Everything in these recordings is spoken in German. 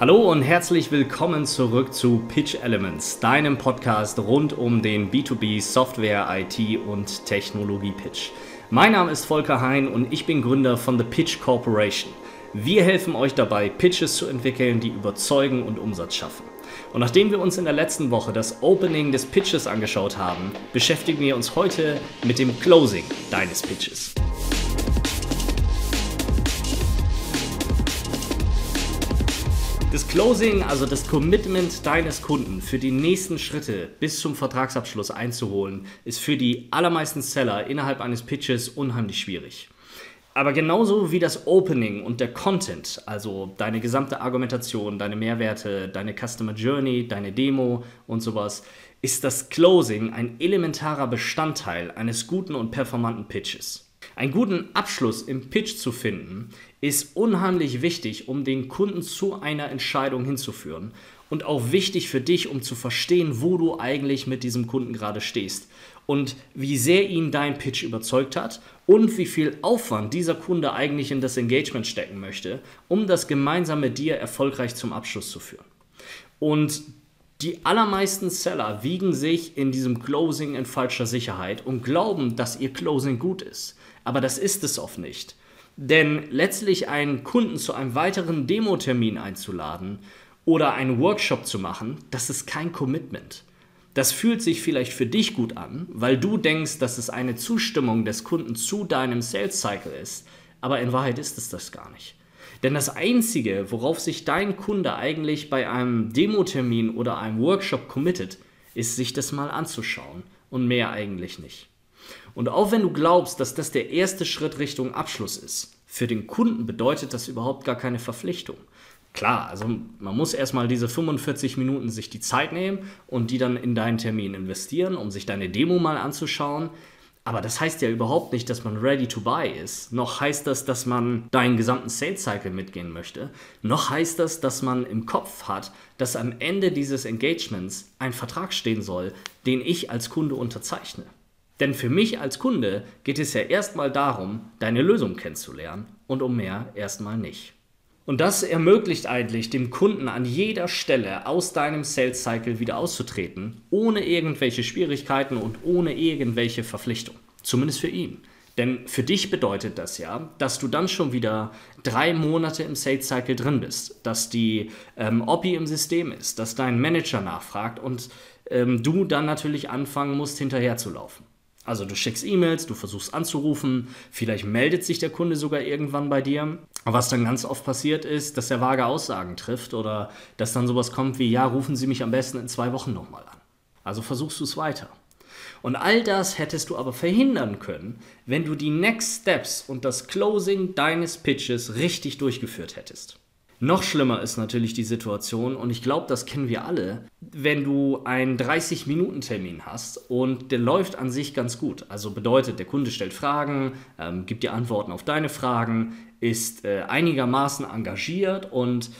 Hallo und herzlich willkommen zurück zu Pitch Elements, deinem Podcast rund um den B2B Software, IT und Technologie Pitch. Mein Name ist Volker Hein und ich bin Gründer von The Pitch Corporation. Wir helfen euch dabei, Pitches zu entwickeln, die überzeugen und Umsatz schaffen. Und nachdem wir uns in der letzten Woche das Opening des Pitches angeschaut haben, beschäftigen wir uns heute mit dem Closing deines Pitches. Closing, also das Commitment deines Kunden für die nächsten Schritte bis zum Vertragsabschluss einzuholen, ist für die allermeisten Seller innerhalb eines Pitches unheimlich schwierig. Aber genauso wie das Opening und der Content, also deine gesamte Argumentation, deine Mehrwerte, deine Customer Journey, deine Demo und sowas, ist das Closing ein elementarer Bestandteil eines guten und performanten Pitches. Einen guten Abschluss im Pitch zu finden, ist unheimlich wichtig, um den Kunden zu einer Entscheidung hinzuführen und auch wichtig für dich, um zu verstehen, wo du eigentlich mit diesem Kunden gerade stehst und wie sehr ihn dein Pitch überzeugt hat und wie viel Aufwand dieser Kunde eigentlich in das Engagement stecken möchte, um das gemeinsame dir erfolgreich zum Abschluss zu führen. Und die allermeisten Seller wiegen sich in diesem Closing in falscher Sicherheit und glauben, dass ihr Closing gut ist. Aber das ist es oft nicht. Denn letztlich einen Kunden zu einem weiteren Demo-Termin einzuladen oder einen Workshop zu machen, das ist kein Commitment. Das fühlt sich vielleicht für dich gut an, weil du denkst, dass es eine Zustimmung des Kunden zu deinem Sales Cycle ist, aber in Wahrheit ist es das gar nicht. Denn das Einzige, worauf sich dein Kunde eigentlich bei einem Demo-Termin oder einem Workshop committet, ist sich das mal anzuschauen und mehr eigentlich nicht. Und auch wenn du glaubst, dass das der erste Schritt Richtung Abschluss ist, für den Kunden bedeutet das überhaupt gar keine Verpflichtung. Klar, also man muss erstmal diese 45 Minuten sich die Zeit nehmen und die dann in deinen Termin investieren, um sich deine Demo mal anzuschauen. Aber das heißt ja überhaupt nicht, dass man ready to buy ist. Noch heißt das, dass man deinen gesamten Sales Cycle mitgehen möchte. Noch heißt das, dass man im Kopf hat, dass am Ende dieses Engagements ein Vertrag stehen soll, den ich als Kunde unterzeichne. Denn für mich als Kunde geht es ja erstmal darum, deine Lösung kennenzulernen und um mehr erstmal nicht. Und das ermöglicht eigentlich dem Kunden an jeder Stelle aus deinem Sales Cycle wieder auszutreten, ohne irgendwelche Schwierigkeiten und ohne irgendwelche Verpflichtungen. Zumindest für ihn. Denn für dich bedeutet das ja, dass du dann schon wieder drei Monate im Sales Cycle drin bist, dass die ähm, OPI im System ist, dass dein Manager nachfragt und ähm, du dann natürlich anfangen musst, hinterherzulaufen. Also du schickst E-Mails, du versuchst anzurufen, vielleicht meldet sich der Kunde sogar irgendwann bei dir. Was dann ganz oft passiert ist, dass er vage Aussagen trifft oder dass dann sowas kommt wie, ja, rufen Sie mich am besten in zwei Wochen nochmal an. Also versuchst du es weiter. Und all das hättest du aber verhindern können, wenn du die Next Steps und das Closing deines Pitches richtig durchgeführt hättest. Noch schlimmer ist natürlich die Situation, und ich glaube, das kennen wir alle, wenn du einen 30-Minuten-Termin hast und der läuft an sich ganz gut. Also bedeutet, der Kunde stellt Fragen, ähm, gibt dir Antworten auf deine Fragen, ist äh, einigermaßen engagiert und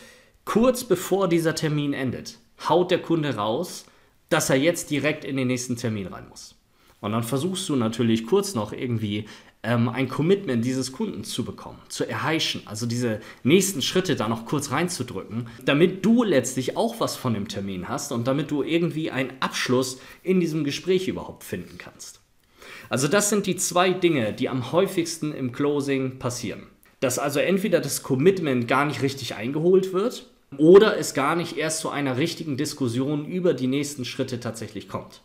kurz bevor dieser Termin endet, haut der Kunde raus, dass er jetzt direkt in den nächsten Termin rein muss. Und dann versuchst du natürlich kurz noch irgendwie ähm, ein Commitment dieses Kunden zu bekommen, zu erheischen, also diese nächsten Schritte da noch kurz reinzudrücken, damit du letztlich auch was von dem Termin hast und damit du irgendwie einen Abschluss in diesem Gespräch überhaupt finden kannst. Also das sind die zwei Dinge, die am häufigsten im Closing passieren. Dass also entweder das Commitment gar nicht richtig eingeholt wird oder es gar nicht erst zu einer richtigen Diskussion über die nächsten Schritte tatsächlich kommt.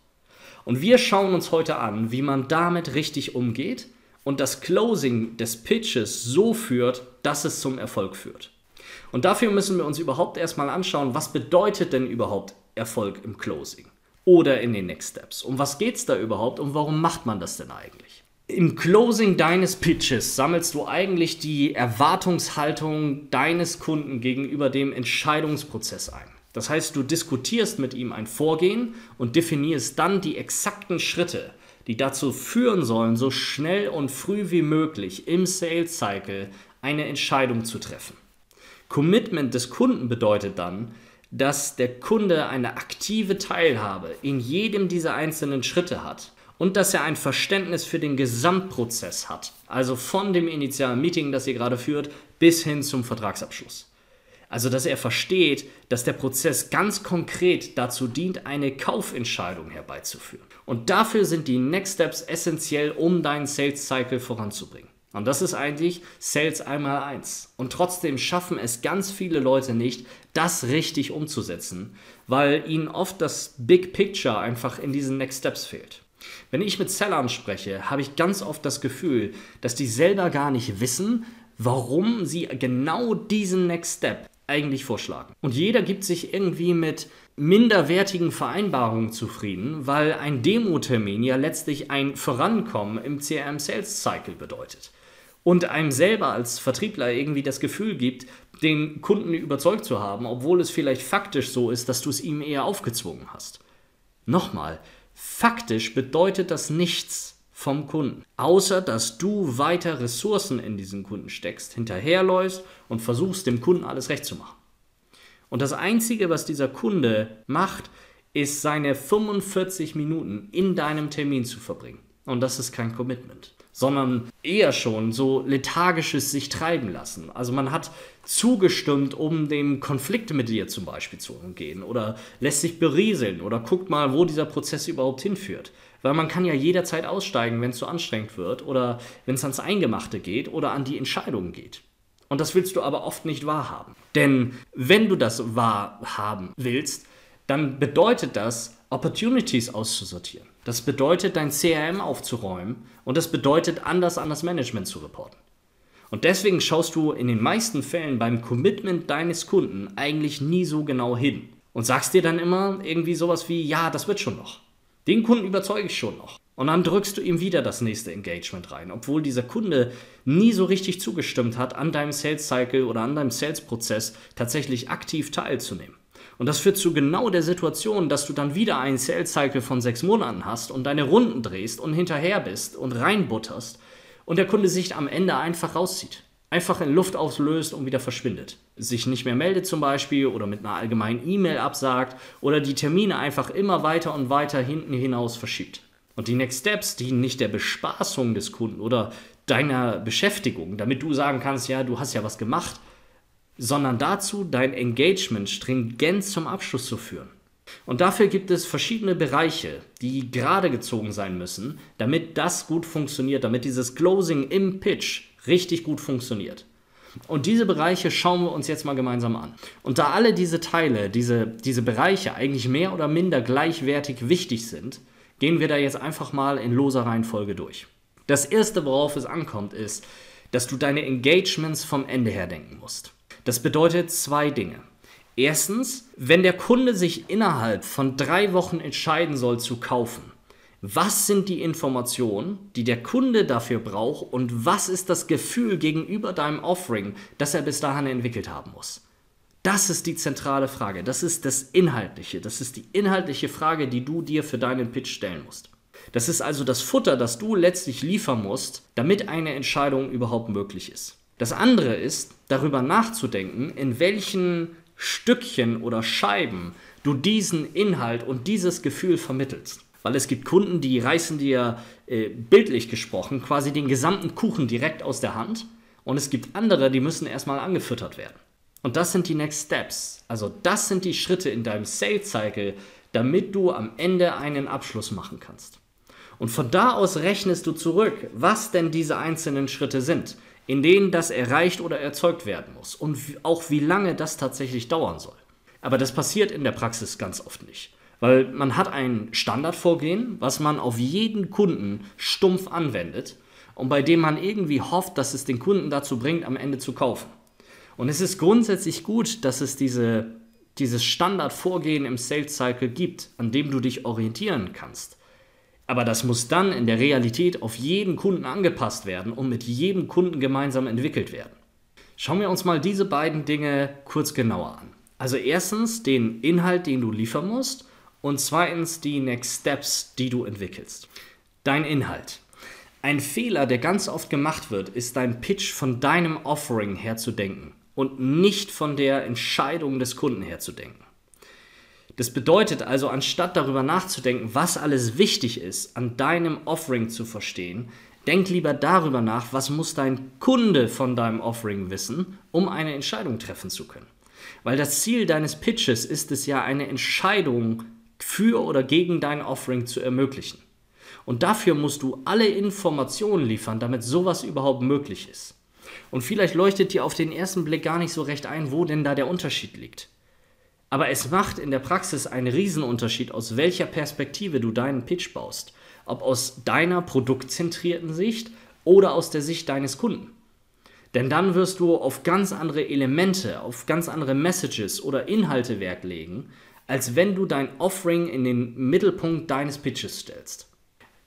Und wir schauen uns heute an, wie man damit richtig umgeht und das Closing des Pitches so führt, dass es zum Erfolg führt. Und dafür müssen wir uns überhaupt erstmal anschauen, was bedeutet denn überhaupt Erfolg im Closing oder in den Next Steps? Um was geht es da überhaupt und warum macht man das denn eigentlich? Im Closing deines Pitches sammelst du eigentlich die Erwartungshaltung deines Kunden gegenüber dem Entscheidungsprozess ein. Das heißt, du diskutierst mit ihm ein Vorgehen und definierst dann die exakten Schritte, die dazu führen sollen, so schnell und früh wie möglich im Sales Cycle eine Entscheidung zu treffen. Commitment des Kunden bedeutet dann, dass der Kunde eine aktive Teilhabe in jedem dieser einzelnen Schritte hat und dass er ein Verständnis für den Gesamtprozess hat, also von dem initialen Meeting, das ihr gerade führt, bis hin zum Vertragsabschluss. Also, dass er versteht, dass der Prozess ganz konkret dazu dient, eine Kaufentscheidung herbeizuführen. Und dafür sind die Next Steps essentiell, um deinen Sales Cycle voranzubringen. Und das ist eigentlich Sales einmal eins. Und trotzdem schaffen es ganz viele Leute nicht, das richtig umzusetzen, weil ihnen oft das Big Picture einfach in diesen Next Steps fehlt. Wenn ich mit Sellern spreche, habe ich ganz oft das Gefühl, dass die selber gar nicht wissen, warum sie genau diesen Next Step eigentlich vorschlagen. Und jeder gibt sich irgendwie mit minderwertigen Vereinbarungen zufrieden, weil ein Demo-Termin ja letztlich ein Vorankommen im CRM Sales Cycle bedeutet. Und einem selber als Vertriebler irgendwie das Gefühl gibt, den Kunden überzeugt zu haben, obwohl es vielleicht faktisch so ist, dass du es ihm eher aufgezwungen hast. Nochmal, faktisch bedeutet das nichts vom Kunden. Außer dass du weiter Ressourcen in diesen Kunden steckst, hinterherläufst und versuchst, dem Kunden alles recht zu machen. Und das Einzige, was dieser Kunde macht, ist seine 45 Minuten in deinem Termin zu verbringen. Und das ist kein Commitment, sondern eher schon so lethargisches sich treiben lassen. Also man hat zugestimmt, um den Konflikt mit dir zum Beispiel zu umgehen oder lässt sich berieseln oder guckt mal, wo dieser Prozess überhaupt hinführt. Weil man kann ja jederzeit aussteigen, wenn es zu so anstrengend wird oder wenn es ans Eingemachte geht oder an die Entscheidungen geht. Und das willst du aber oft nicht wahrhaben. Denn wenn du das wahrhaben willst, dann bedeutet das, Opportunities auszusortieren. Das bedeutet, dein CRM aufzuräumen und das bedeutet, anders an das Management zu reporten. Und deswegen schaust du in den meisten Fällen beim Commitment deines Kunden eigentlich nie so genau hin und sagst dir dann immer irgendwie sowas wie, ja, das wird schon noch. Den Kunden überzeuge ich schon noch. Und dann drückst du ihm wieder das nächste Engagement rein, obwohl dieser Kunde nie so richtig zugestimmt hat, an deinem Sales Cycle oder an deinem Sales Prozess tatsächlich aktiv teilzunehmen. Und das führt zu genau der Situation, dass du dann wieder einen Sales Cycle von sechs Monaten hast und deine Runden drehst und hinterher bist und reinbutterst und der Kunde sich am Ende einfach rauszieht einfach in Luft auslöst und wieder verschwindet. Sich nicht mehr meldet zum Beispiel oder mit einer allgemeinen E-Mail absagt oder die Termine einfach immer weiter und weiter hinten hinaus verschiebt. Und die Next Steps dienen nicht der Bespaßung des Kunden oder deiner Beschäftigung, damit du sagen kannst, ja, du hast ja was gemacht, sondern dazu, dein Engagement stringent zum Abschluss zu führen. Und dafür gibt es verschiedene Bereiche, die gerade gezogen sein müssen, damit das gut funktioniert, damit dieses Closing im Pitch richtig gut funktioniert. Und diese Bereiche schauen wir uns jetzt mal gemeinsam an. Und da alle diese Teile, diese, diese Bereiche eigentlich mehr oder minder gleichwertig wichtig sind, gehen wir da jetzt einfach mal in loser Reihenfolge durch. Das erste, worauf es ankommt, ist, dass du deine Engagements vom Ende her denken musst. Das bedeutet zwei Dinge. Erstens, wenn der Kunde sich innerhalb von drei Wochen entscheiden soll zu kaufen, was sind die Informationen, die der Kunde dafür braucht und was ist das Gefühl gegenüber deinem Offering, das er bis dahin entwickelt haben muss? Das ist die zentrale Frage. Das ist das Inhaltliche. Das ist die inhaltliche Frage, die du dir für deinen Pitch stellen musst. Das ist also das Futter, das du letztlich liefern musst, damit eine Entscheidung überhaupt möglich ist. Das andere ist, darüber nachzudenken, in welchen Stückchen oder Scheiben du diesen Inhalt und dieses Gefühl vermittelst. Weil es gibt Kunden, die reißen dir äh, bildlich gesprochen quasi den gesamten Kuchen direkt aus der Hand. Und es gibt andere, die müssen erstmal angefüttert werden. Und das sind die Next Steps. Also das sind die Schritte in deinem Sales Cycle, damit du am Ende einen Abschluss machen kannst. Und von da aus rechnest du zurück, was denn diese einzelnen Schritte sind, in denen das erreicht oder erzeugt werden muss und auch wie lange das tatsächlich dauern soll. Aber das passiert in der Praxis ganz oft nicht. Weil man hat ein Standardvorgehen, was man auf jeden Kunden stumpf anwendet und bei dem man irgendwie hofft, dass es den Kunden dazu bringt, am Ende zu kaufen. Und es ist grundsätzlich gut, dass es diese, dieses Standardvorgehen im Sales Cycle gibt, an dem du dich orientieren kannst. Aber das muss dann in der Realität auf jeden Kunden angepasst werden und mit jedem Kunden gemeinsam entwickelt werden. Schauen wir uns mal diese beiden Dinge kurz genauer an. Also erstens den Inhalt, den du liefern musst und zweitens die Next Steps, die du entwickelst. Dein Inhalt. Ein Fehler, der ganz oft gemacht wird, ist dein Pitch von deinem Offering her zu denken und nicht von der Entscheidung des Kunden her zu denken. Das bedeutet also, anstatt darüber nachzudenken, was alles wichtig ist, an deinem Offering zu verstehen, denk lieber darüber nach, was muss dein Kunde von deinem Offering wissen, um eine Entscheidung treffen zu können. Weil das Ziel deines Pitches ist es ja, eine Entscheidung für oder gegen dein Offering zu ermöglichen. Und dafür musst du alle Informationen liefern, damit sowas überhaupt möglich ist. Und vielleicht leuchtet dir auf den ersten Blick gar nicht so recht ein, wo denn da der Unterschied liegt. Aber es macht in der Praxis einen Riesenunterschied, aus welcher Perspektive du deinen Pitch baust. Ob aus deiner produktzentrierten Sicht oder aus der Sicht deines Kunden. Denn dann wirst du auf ganz andere Elemente, auf ganz andere Messages oder Inhalte Wert legen, als wenn du dein Offering in den Mittelpunkt deines Pitches stellst.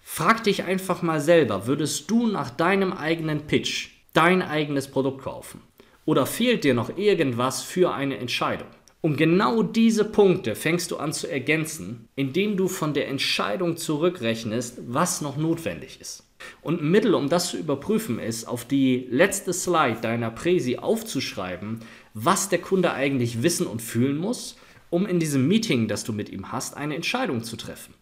Frag dich einfach mal selber, würdest du nach deinem eigenen Pitch dein eigenes Produkt kaufen? Oder fehlt dir noch irgendwas für eine Entscheidung? Um genau diese Punkte fängst du an zu ergänzen, indem du von der Entscheidung zurückrechnest, was noch notwendig ist. Und ein Mittel, um das zu überprüfen, ist, auf die letzte Slide deiner Präsi aufzuschreiben, was der Kunde eigentlich wissen und fühlen muss, um in diesem Meeting, das du mit ihm hast, eine Entscheidung zu treffen.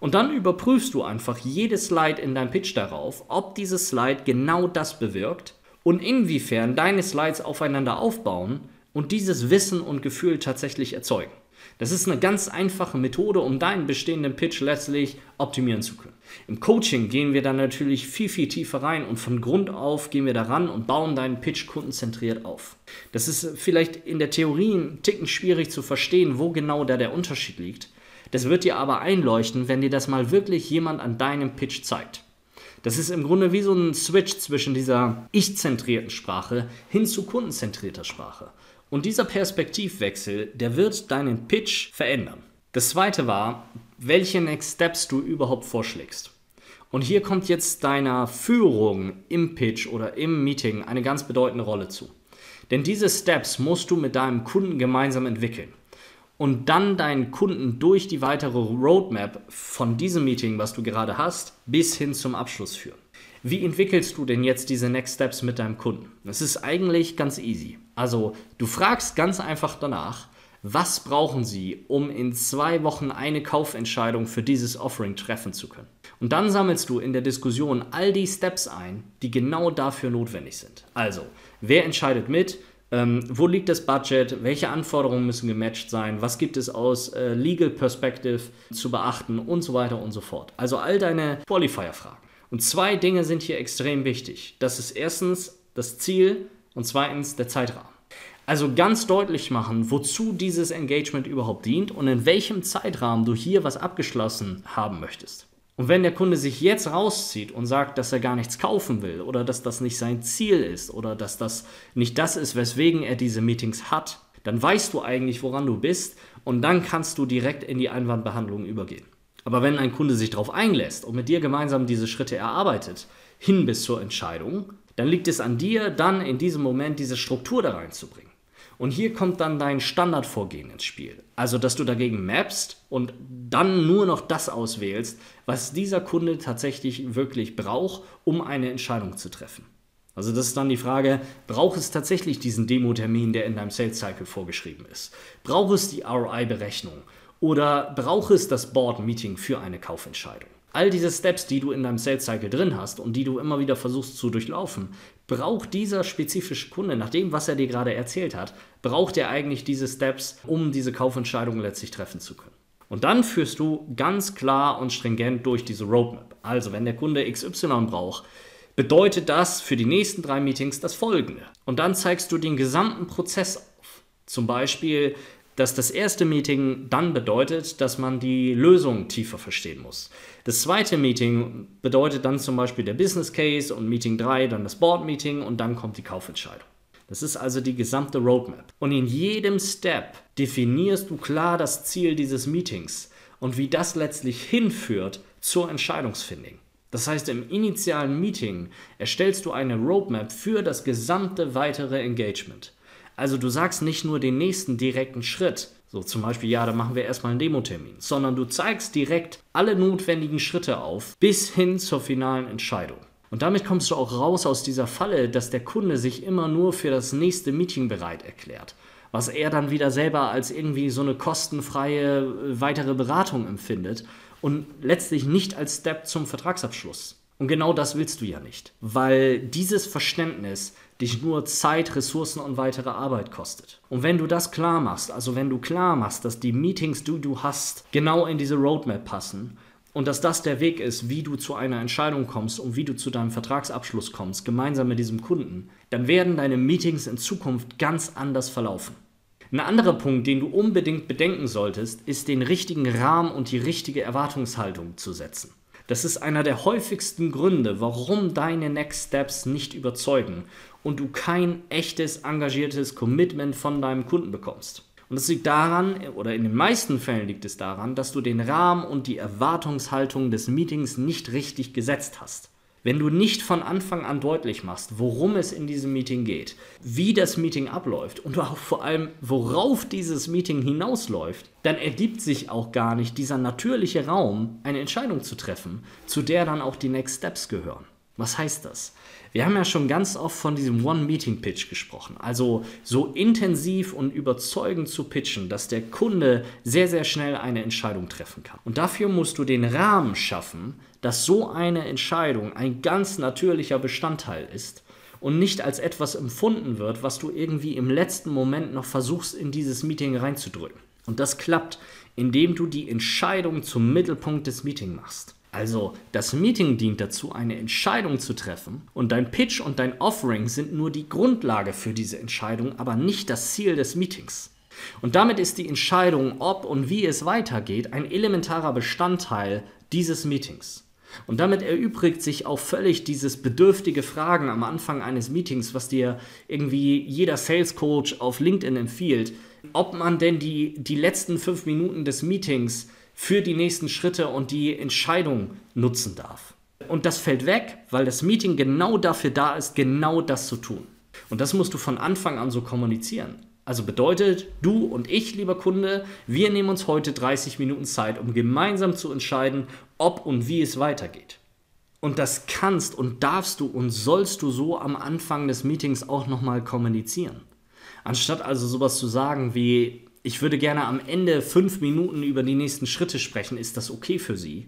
Und dann überprüfst du einfach jede Slide in deinem Pitch darauf, ob diese Slide genau das bewirkt und inwiefern deine Slides aufeinander aufbauen und dieses Wissen und Gefühl tatsächlich erzeugen. Das ist eine ganz einfache Methode, um deinen bestehenden Pitch letztlich optimieren zu können. Im Coaching gehen wir dann natürlich viel, viel tiefer rein und von Grund auf gehen wir daran und bauen deinen Pitch kundenzentriert auf. Das ist vielleicht in der Theorie ein Ticken schwierig zu verstehen, wo genau da der Unterschied liegt. Das wird dir aber einleuchten, wenn dir das mal wirklich jemand an deinem Pitch zeigt. Das ist im Grunde wie so ein Switch zwischen dieser ich-zentrierten Sprache hin zu kundenzentrierter Sprache. Und dieser Perspektivwechsel, der wird deinen Pitch verändern. Das zweite war, welche Next Steps du überhaupt vorschlägst. Und hier kommt jetzt deiner Führung im Pitch oder im Meeting eine ganz bedeutende Rolle zu. Denn diese Steps musst du mit deinem Kunden gemeinsam entwickeln. Und dann deinen Kunden durch die weitere Roadmap von diesem Meeting, was du gerade hast, bis hin zum Abschluss führen. Wie entwickelst du denn jetzt diese Next Steps mit deinem Kunden? Das ist eigentlich ganz easy. Also du fragst ganz einfach danach, was brauchen sie, um in zwei Wochen eine Kaufentscheidung für dieses Offering treffen zu können? Und dann sammelst du in der Diskussion all die Steps ein, die genau dafür notwendig sind. Also, wer entscheidet mit? Ähm, wo liegt das Budget? Welche Anforderungen müssen gematcht sein? Was gibt es aus äh, Legal Perspective zu beachten? Und so weiter und so fort. Also all deine Qualifier-Fragen. Und zwei Dinge sind hier extrem wichtig. Das ist erstens das Ziel und zweitens der Zeitrahmen. Also ganz deutlich machen, wozu dieses Engagement überhaupt dient und in welchem Zeitrahmen du hier was abgeschlossen haben möchtest. Und wenn der Kunde sich jetzt rauszieht und sagt, dass er gar nichts kaufen will oder dass das nicht sein Ziel ist oder dass das nicht das ist, weswegen er diese Meetings hat, dann weißt du eigentlich, woran du bist und dann kannst du direkt in die Einwandbehandlung übergehen. Aber wenn ein Kunde sich darauf einlässt und mit dir gemeinsam diese Schritte erarbeitet, hin bis zur Entscheidung, dann liegt es an dir, dann in diesem Moment diese Struktur da reinzubringen. Und hier kommt dann dein Standardvorgehen ins Spiel. Also, dass du dagegen mappst und dann nur noch das auswählst, was dieser Kunde tatsächlich wirklich braucht, um eine Entscheidung zu treffen. Also das ist dann die Frage, braucht es tatsächlich diesen Demo-Termin, der in deinem Sales Cycle vorgeschrieben ist? Braucht es die ROI-Berechnung? Oder braucht es das Board-Meeting für eine Kaufentscheidung? All diese Steps, die du in deinem Sales Cycle drin hast und die du immer wieder versuchst zu durchlaufen, braucht dieser spezifische Kunde, nach dem, was er dir gerade erzählt hat, braucht er eigentlich diese Steps, um diese Kaufentscheidung letztlich treffen zu können. Und dann führst du ganz klar und stringent durch diese Roadmap. Also, wenn der Kunde XY braucht, bedeutet das für die nächsten drei Meetings das folgende. Und dann zeigst du den gesamten Prozess auf. Zum Beispiel, dass das erste Meeting dann bedeutet, dass man die Lösung tiefer verstehen muss. Das zweite Meeting bedeutet dann zum Beispiel der Business Case und Meeting 3 dann das Board Meeting und dann kommt die Kaufentscheidung. Das ist also die gesamte Roadmap. Und in jedem Step definierst du klar das Ziel dieses Meetings und wie das letztlich hinführt zur Entscheidungsfindung. Das heißt, im initialen Meeting erstellst du eine Roadmap für das gesamte weitere Engagement. Also du sagst nicht nur den nächsten direkten Schritt, so zum Beispiel, ja, dann machen wir erstmal einen Demo-Termin, sondern du zeigst direkt alle notwendigen Schritte auf bis hin zur finalen Entscheidung. Und damit kommst du auch raus aus dieser Falle, dass der Kunde sich immer nur für das nächste Meeting bereit erklärt, was er dann wieder selber als irgendwie so eine kostenfreie äh, weitere Beratung empfindet und letztlich nicht als Step zum Vertragsabschluss. Und genau das willst du ja nicht, weil dieses Verständnis dich nur Zeit, Ressourcen und weitere Arbeit kostet. Und wenn du das klar machst, also wenn du klar machst, dass die Meetings, die du hast, genau in diese Roadmap passen und dass das der Weg ist, wie du zu einer Entscheidung kommst und wie du zu deinem Vertragsabschluss kommst, gemeinsam mit diesem Kunden, dann werden deine Meetings in Zukunft ganz anders verlaufen. Ein anderer Punkt, den du unbedingt bedenken solltest, ist den richtigen Rahmen und die richtige Erwartungshaltung zu setzen. Das ist einer der häufigsten Gründe, warum deine Next Steps nicht überzeugen und du kein echtes, engagiertes Commitment von deinem Kunden bekommst. Und das liegt daran, oder in den meisten Fällen liegt es daran, dass du den Rahmen und die Erwartungshaltung des Meetings nicht richtig gesetzt hast. Wenn du nicht von Anfang an deutlich machst, worum es in diesem Meeting geht, wie das Meeting abläuft und auch vor allem, worauf dieses Meeting hinausläuft, dann ergibt sich auch gar nicht dieser natürliche Raum, eine Entscheidung zu treffen, zu der dann auch die Next Steps gehören. Was heißt das? Wir haben ja schon ganz oft von diesem One-Meeting-Pitch gesprochen. Also so intensiv und überzeugend zu pitchen, dass der Kunde sehr, sehr schnell eine Entscheidung treffen kann. Und dafür musst du den Rahmen schaffen, dass so eine Entscheidung ein ganz natürlicher Bestandteil ist und nicht als etwas empfunden wird, was du irgendwie im letzten Moment noch versuchst, in dieses Meeting reinzudrücken. Und das klappt, indem du die Entscheidung zum Mittelpunkt des Meetings machst. Also das Meeting dient dazu, eine Entscheidung zu treffen und dein Pitch und dein Offering sind nur die Grundlage für diese Entscheidung, aber nicht das Ziel des Meetings. Und damit ist die Entscheidung, ob und wie es weitergeht, ein elementarer Bestandteil dieses Meetings. Und damit erübrigt sich auch völlig dieses bedürftige Fragen am Anfang eines Meetings, was dir irgendwie jeder Sales Coach auf LinkedIn empfiehlt, ob man denn die, die letzten fünf Minuten des Meetings für die nächsten Schritte und die Entscheidung nutzen darf. Und das fällt weg, weil das Meeting genau dafür da ist, genau das zu tun. Und das musst du von Anfang an so kommunizieren. Also bedeutet, du und ich, lieber Kunde, wir nehmen uns heute 30 Minuten Zeit, um gemeinsam zu entscheiden, ob und wie es weitergeht. Und das kannst und darfst du und sollst du so am Anfang des Meetings auch nochmal kommunizieren. Anstatt also sowas zu sagen wie, ich würde gerne am Ende fünf Minuten über die nächsten Schritte sprechen, ist das okay für Sie?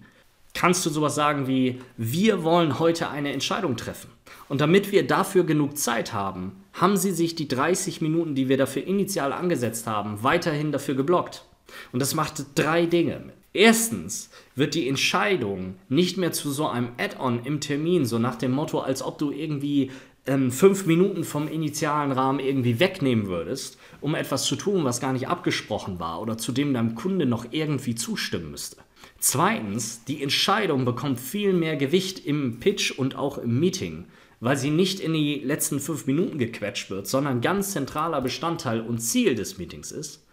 Kannst du sowas sagen wie, wir wollen heute eine Entscheidung treffen? Und damit wir dafür genug Zeit haben, haben Sie sich die 30 Minuten, die wir dafür initial angesetzt haben, weiterhin dafür geblockt. Und das macht drei Dinge. Erstens wird die Entscheidung nicht mehr zu so einem Add-on im Termin, so nach dem Motto, als ob du irgendwie ähm, fünf Minuten vom initialen Rahmen irgendwie wegnehmen würdest, um etwas zu tun, was gar nicht abgesprochen war oder zu dem deinem Kunde noch irgendwie zustimmen müsste. Zweitens, die Entscheidung bekommt viel mehr Gewicht im Pitch und auch im Meeting, weil sie nicht in die letzten fünf Minuten gequetscht wird, sondern ganz zentraler Bestandteil und Ziel des Meetings ist.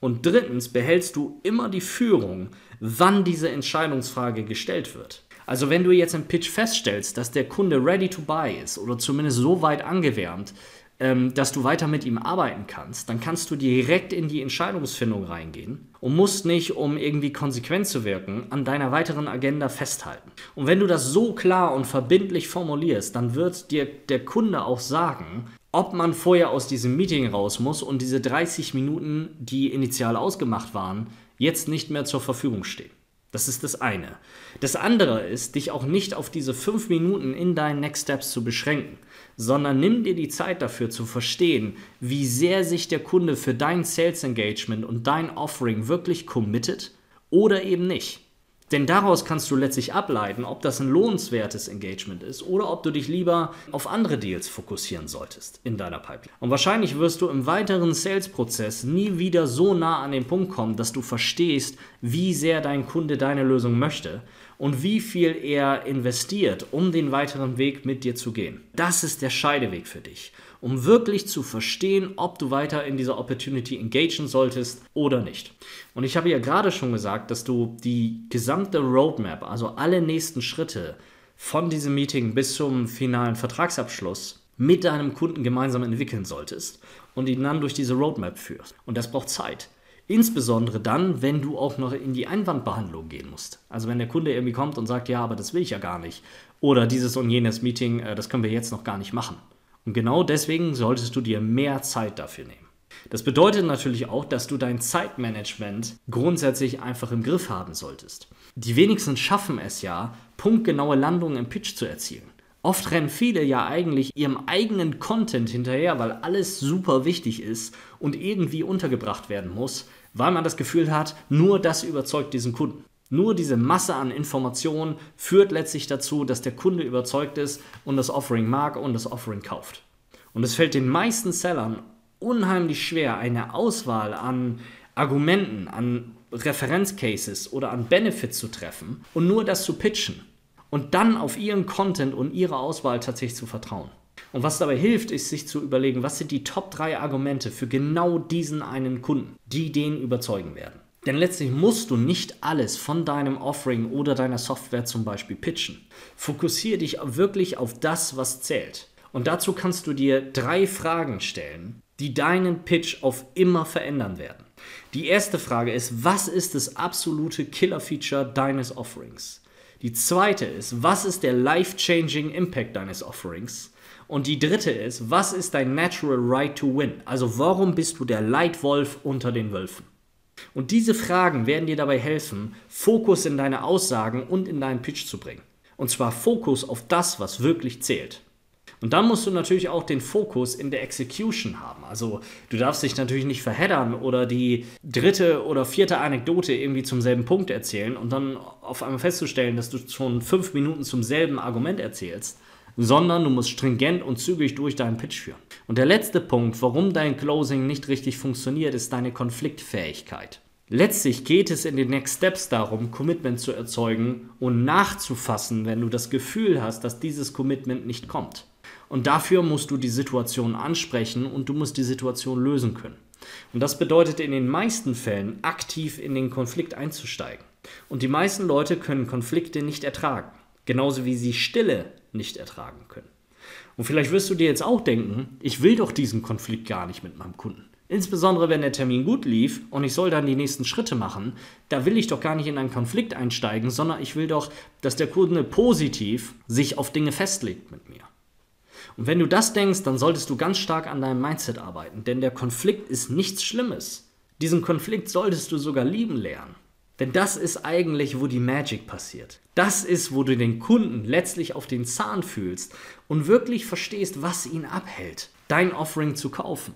Und drittens behältst du immer die Führung, wann diese Entscheidungsfrage gestellt wird. Also wenn du jetzt im Pitch feststellst, dass der Kunde ready to buy ist oder zumindest so weit angewärmt, ähm, dass du weiter mit ihm arbeiten kannst, dann kannst du direkt in die Entscheidungsfindung reingehen und musst nicht, um irgendwie konsequent zu wirken, an deiner weiteren Agenda festhalten. Und wenn du das so klar und verbindlich formulierst, dann wird dir der Kunde auch sagen, ob man vorher aus diesem Meeting raus muss und diese 30 Minuten, die initial ausgemacht waren, jetzt nicht mehr zur Verfügung stehen. Das ist das eine. Das andere ist, dich auch nicht auf diese fünf Minuten in deinen Next Steps zu beschränken, sondern nimm dir die Zeit dafür zu verstehen, wie sehr sich der Kunde für dein Sales Engagement und dein Offering wirklich committet oder eben nicht. Denn daraus kannst du letztlich ableiten, ob das ein lohnenswertes Engagement ist oder ob du dich lieber auf andere Deals fokussieren solltest in deiner Pipeline. Und wahrscheinlich wirst du im weiteren Sales-Prozess nie wieder so nah an den Punkt kommen, dass du verstehst, wie sehr dein Kunde deine Lösung möchte und wie viel er investiert, um den weiteren Weg mit dir zu gehen. Das ist der Scheideweg für dich um wirklich zu verstehen, ob du weiter in dieser Opportunity engagen solltest oder nicht. Und ich habe ja gerade schon gesagt, dass du die gesamte Roadmap, also alle nächsten Schritte von diesem Meeting bis zum finalen Vertragsabschluss mit deinem Kunden gemeinsam entwickeln solltest und ihn dann durch diese Roadmap führst. Und das braucht Zeit. Insbesondere dann, wenn du auch noch in die Einwandbehandlung gehen musst. Also wenn der Kunde irgendwie kommt und sagt, ja, aber das will ich ja gar nicht. Oder dieses und jenes Meeting, äh, das können wir jetzt noch gar nicht machen. Und genau deswegen solltest du dir mehr Zeit dafür nehmen. Das bedeutet natürlich auch, dass du dein Zeitmanagement grundsätzlich einfach im Griff haben solltest. Die wenigsten schaffen es ja, punktgenaue Landungen im Pitch zu erzielen. Oft rennen viele ja eigentlich ihrem eigenen Content hinterher, weil alles super wichtig ist und irgendwie untergebracht werden muss, weil man das Gefühl hat, nur das überzeugt diesen Kunden. Nur diese Masse an Informationen führt letztlich dazu, dass der Kunde überzeugt ist und das Offering mag und das Offering kauft. Und es fällt den meisten Sellern unheimlich schwer, eine Auswahl an Argumenten, an Referenzcases oder an Benefits zu treffen und nur das zu pitchen und dann auf ihren Content und ihre Auswahl tatsächlich zu vertrauen. Und was dabei hilft, ist sich zu überlegen, was sind die Top 3 Argumente für genau diesen einen Kunden, die den überzeugen werden. Denn letztlich musst du nicht alles von deinem Offering oder deiner Software zum Beispiel pitchen. Fokussiere dich wirklich auf das, was zählt. Und dazu kannst du dir drei Fragen stellen, die deinen Pitch auf immer verändern werden. Die erste Frage ist, was ist das absolute Killer-Feature deines Offerings? Die zweite ist, was ist der life-changing Impact deines Offerings? Und die dritte ist, was ist dein natural right to win? Also warum bist du der Leitwolf unter den Wölfen? Und diese Fragen werden dir dabei helfen, Fokus in deine Aussagen und in deinen Pitch zu bringen. Und zwar Fokus auf das, was wirklich zählt. Und dann musst du natürlich auch den Fokus in der Execution haben. Also du darfst dich natürlich nicht verheddern oder die dritte oder vierte Anekdote irgendwie zum selben Punkt erzählen und dann auf einmal festzustellen, dass du schon fünf Minuten zum selben Argument erzählst, sondern du musst stringent und zügig durch deinen Pitch führen. Und der letzte Punkt, warum dein Closing nicht richtig funktioniert, ist deine Konfliktfähigkeit. Letztlich geht es in den Next Steps darum, Commitment zu erzeugen und nachzufassen, wenn du das Gefühl hast, dass dieses Commitment nicht kommt. Und dafür musst du die Situation ansprechen und du musst die Situation lösen können. Und das bedeutet in den meisten Fällen aktiv in den Konflikt einzusteigen. Und die meisten Leute können Konflikte nicht ertragen, genauso wie sie Stille nicht ertragen können. Und vielleicht wirst du dir jetzt auch denken, ich will doch diesen Konflikt gar nicht mit meinem Kunden. Insbesondere wenn der Termin gut lief und ich soll dann die nächsten Schritte machen, da will ich doch gar nicht in einen Konflikt einsteigen, sondern ich will doch, dass der Kunde positiv sich auf Dinge festlegt mit mir. Und wenn du das denkst, dann solltest du ganz stark an deinem Mindset arbeiten, denn der Konflikt ist nichts Schlimmes. Diesen Konflikt solltest du sogar lieben lernen. Denn das ist eigentlich, wo die Magic passiert. Das ist, wo du den Kunden letztlich auf den Zahn fühlst und wirklich verstehst, was ihn abhält, dein Offering zu kaufen.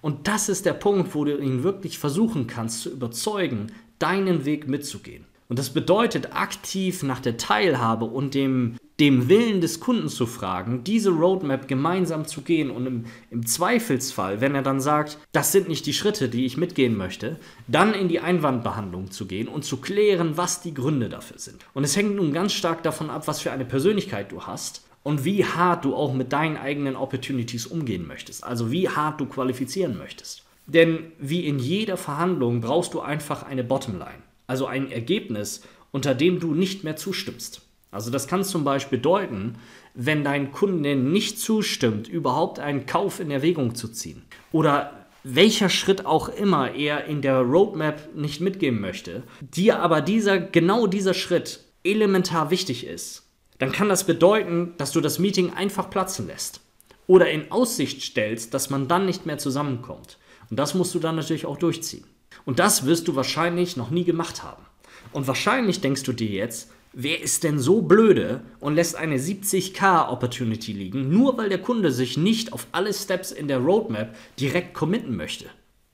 Und das ist der Punkt, wo du ihn wirklich versuchen kannst zu überzeugen, deinen Weg mitzugehen. Und das bedeutet aktiv nach der Teilhabe und dem dem Willen des Kunden zu fragen, diese Roadmap gemeinsam zu gehen und im, im, Zweifelsfall, wenn er dann sagt, das sind nicht die Schritte, die ich mitgehen möchte, dann in die Einwandbehandlung zu gehen und zu klären, was die Gründe dafür sind. Und es hängt nun ganz stark davon ab, was für eine Persönlichkeit du hast und wie hart du auch mit deinen eigenen Opportunities umgehen möchtest, also wie hart du qualifizieren möchtest. Denn wie in jeder Verhandlung brauchst du einfach eine Bottomline, also ein Ergebnis, unter dem du nicht mehr zustimmst. Also das kann zum Beispiel bedeuten, wenn dein Kunde nicht zustimmt, überhaupt einen Kauf in Erwägung zu ziehen oder welcher Schritt auch immer er in der Roadmap nicht mitgeben möchte, dir aber dieser genau dieser Schritt elementar wichtig ist, dann kann das bedeuten, dass du das Meeting einfach platzen lässt oder in Aussicht stellst, dass man dann nicht mehr zusammenkommt. Und das musst du dann natürlich auch durchziehen. Und das wirst du wahrscheinlich noch nie gemacht haben. Und wahrscheinlich denkst du dir jetzt, Wer ist denn so blöde und lässt eine 70k Opportunity liegen, nur weil der Kunde sich nicht auf alle Steps in der Roadmap direkt committen möchte?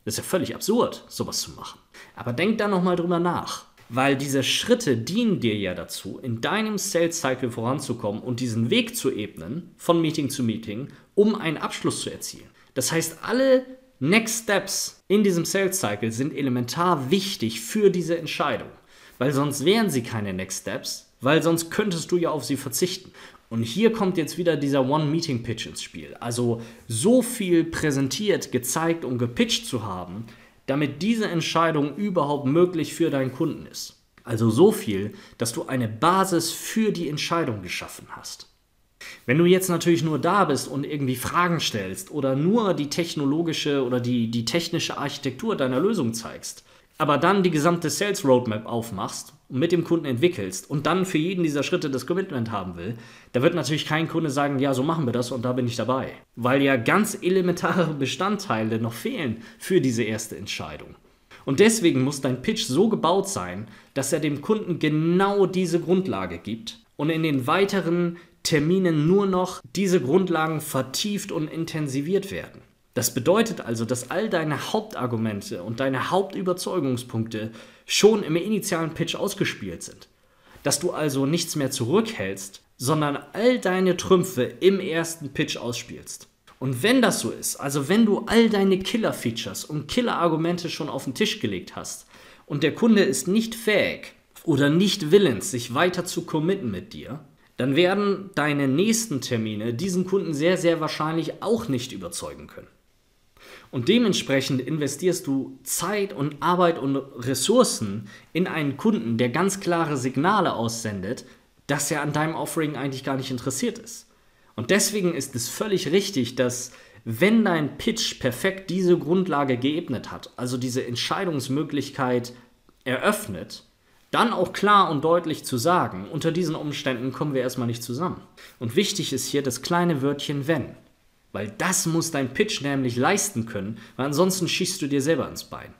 Das ist ja völlig absurd, sowas zu machen. Aber denk da nochmal drüber nach, weil diese Schritte dienen dir ja dazu, in deinem Sales Cycle voranzukommen und diesen Weg zu ebnen, von Meeting zu Meeting, um einen Abschluss zu erzielen. Das heißt, alle Next Steps in diesem Sales Cycle sind elementar wichtig für diese Entscheidung weil sonst wären sie keine Next Steps, weil sonst könntest du ja auf sie verzichten. Und hier kommt jetzt wieder dieser One-Meeting-Pitch ins Spiel. Also so viel präsentiert, gezeigt und gepitcht zu haben, damit diese Entscheidung überhaupt möglich für deinen Kunden ist. Also so viel, dass du eine Basis für die Entscheidung geschaffen hast. Wenn du jetzt natürlich nur da bist und irgendwie Fragen stellst oder nur die technologische oder die, die technische Architektur deiner Lösung zeigst, aber dann die gesamte Sales Roadmap aufmachst und mit dem Kunden entwickelst und dann für jeden dieser Schritte das Commitment haben will, da wird natürlich kein Kunde sagen, ja, so machen wir das und da bin ich dabei. Weil ja ganz elementare Bestandteile noch fehlen für diese erste Entscheidung. Und deswegen muss dein Pitch so gebaut sein, dass er dem Kunden genau diese Grundlage gibt und in den weiteren Terminen nur noch diese Grundlagen vertieft und intensiviert werden. Das bedeutet also, dass all deine Hauptargumente und deine Hauptüberzeugungspunkte schon im initialen Pitch ausgespielt sind. Dass du also nichts mehr zurückhältst, sondern all deine Trümpfe im ersten Pitch ausspielst. Und wenn das so ist, also wenn du all deine Killer-Features und Killer-Argumente schon auf den Tisch gelegt hast und der Kunde ist nicht fähig oder nicht willens, sich weiter zu committen mit dir, dann werden deine nächsten Termine diesen Kunden sehr, sehr wahrscheinlich auch nicht überzeugen können. Und dementsprechend investierst du Zeit und Arbeit und Ressourcen in einen Kunden, der ganz klare Signale aussendet, dass er an deinem Offering eigentlich gar nicht interessiert ist. Und deswegen ist es völlig richtig, dass wenn dein Pitch perfekt diese Grundlage geebnet hat, also diese Entscheidungsmöglichkeit eröffnet, dann auch klar und deutlich zu sagen, unter diesen Umständen kommen wir erstmal nicht zusammen. Und wichtig ist hier das kleine Wörtchen wenn. Weil das muss dein Pitch nämlich leisten können, weil ansonsten schießt du dir selber ins Bein.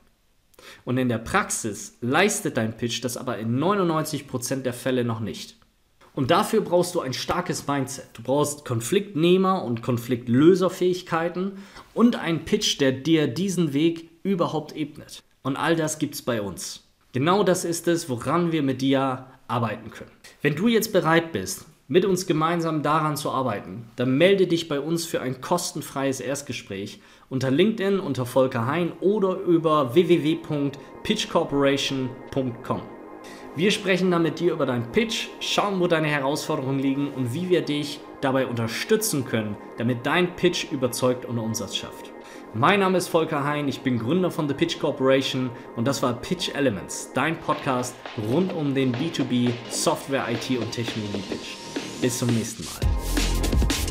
Und in der Praxis leistet dein Pitch das aber in 99% der Fälle noch nicht. Und dafür brauchst du ein starkes Mindset. Du brauchst Konfliktnehmer und Konfliktlöserfähigkeiten und einen Pitch, der dir diesen Weg überhaupt ebnet. Und all das gibt es bei uns. Genau das ist es, woran wir mit dir arbeiten können. Wenn du jetzt bereit bist, mit uns gemeinsam daran zu arbeiten, dann melde dich bei uns für ein kostenfreies Erstgespräch unter LinkedIn unter Volker Hein oder über www.pitchcorporation.com. Wir sprechen dann mit dir über deinen Pitch, schauen, wo deine Herausforderungen liegen und wie wir dich dabei unterstützen können, damit dein Pitch überzeugt und Umsatz schafft. Mein Name ist Volker Hein, ich bin Gründer von The Pitch Corporation und das war Pitch Elements, dein Podcast rund um den B2B Software, IT und Technologie Pitch. Bis zum nächsten Mal.